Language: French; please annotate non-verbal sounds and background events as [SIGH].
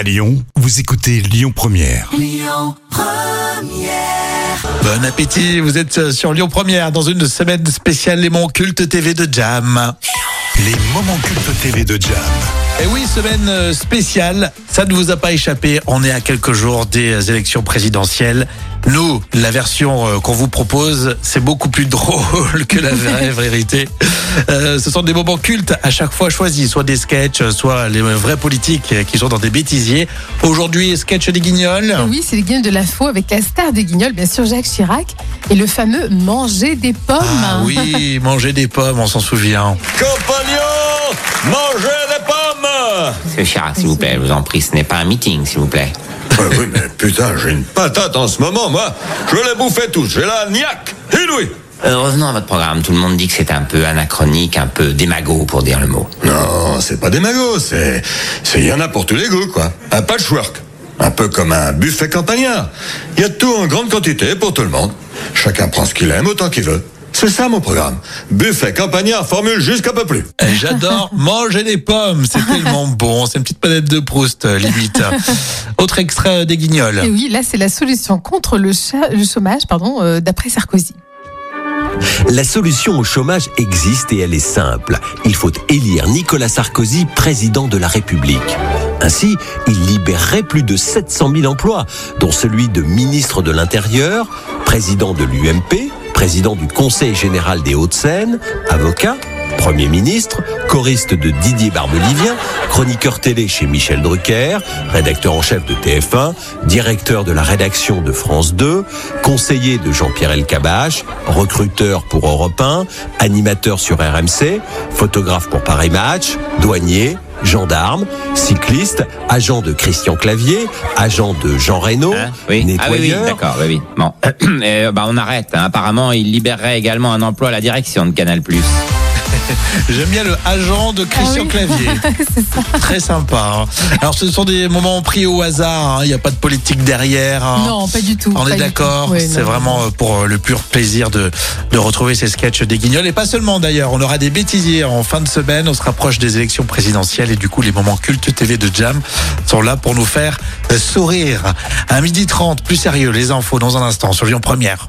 À Lyon, vous écoutez Lyon Première. Bon appétit, vous êtes euh, sur Lyon Première dans une semaine spéciale Les Moments Cultes TV de Jam. Les moments cultes TV de Jam. Et oui, semaine euh, spéciale, ça ne vous a pas échappé, on est à quelques jours des euh, élections présidentielles. Nous, la version euh, qu'on vous propose, c'est beaucoup plus [LAUGHS] drôle que la vraie vérité. Euh, ce sont des moments cultes à chaque fois choisis, soit des sketchs, soit les vrais politiques qui sont dans des bêtisiers. Aujourd'hui, sketch des guignols. Oui, c'est les guignols de la faux avec la star des guignols, bien sûr Jacques Chirac, et le fameux manger des pommes. Ah oui, manger des pommes, on s'en souvient. Compagnons, mangez des pommes Monsieur Chirac, s'il vous plaît, je vous en prie, ce n'est pas un meeting, s'il vous plaît. Ouais, [LAUGHS] Oui, mais putain, j'ai une patate en ce moment, moi. Je les bouffais tous, j'ai la niaque inouïe. Euh, revenons à votre programme. Tout le monde dit que c'est un peu anachronique, un peu démago, pour dire le mot. Non, c'est pas des magots, c'est... c'est- Il y en a pour tous les goûts, quoi. Un patchwork. Un peu comme un buffet campagnard. Il y a tout en grande quantité pour tout le monde. Chacun prend ce qu'il aime autant qu'il veut. C'est ça mon programme. Buffet campagnard, formule jusqu'à peu plus. Eh, J'adore [LAUGHS] manger des pommes, c'est tellement bon. C'est une petite palette de Proust, euh, limite. [LAUGHS] Autre extrait des guignols. Et oui, là, c'est la solution contre le chômage, pardon, euh, d'après Sarkozy. La solution au chômage existe et elle est simple. Il faut élire Nicolas Sarkozy président de la République. Ainsi, il libérerait plus de 700 000 emplois, dont celui de ministre de l'Intérieur, président de l'UMP, président du Conseil général des Hauts-de-Seine, avocat, Premier ministre, choriste de Didier Barbelivien, chroniqueur télé chez Michel Drucker, rédacteur en chef de TF1, directeur de la rédaction de France 2, conseiller de Jean-Pierre Elkabach, recruteur pour Europe 1, animateur sur RMC, photographe pour Paris Match, douanier, gendarme, cycliste, agent de Christian Clavier, agent de Jean Reynaud, Hein oui. Ah oui, oui, d'accord, oui, oui. Bon, [CLEARS THROAT] Euh, bah, on arrête. hein. Apparemment, il libérerait également un emploi à la direction de Canal+. [LAUGHS] J'aime bien le agent de Christian Ah oui. Clavier. [LAUGHS] ça. Très sympa. hein. Alors, ce sont des moments pris au hasard. hein. Il n'y a pas de politique derrière. hein. Non, pas du tout. On est d'accord, c'est vraiment euh, pour euh, le pur plaisir de, de retrouver ces sketchs des guignols. Et pas seulement d'ailleurs, on aura des bêtisiers en fin de semaine, on se rapproche des élections présidentielles et du coup les moments cultes TV de Jam sont là pour nous faire euh, sourire. À midi 30, plus sérieux, les infos dans un instant sur Lyon Première.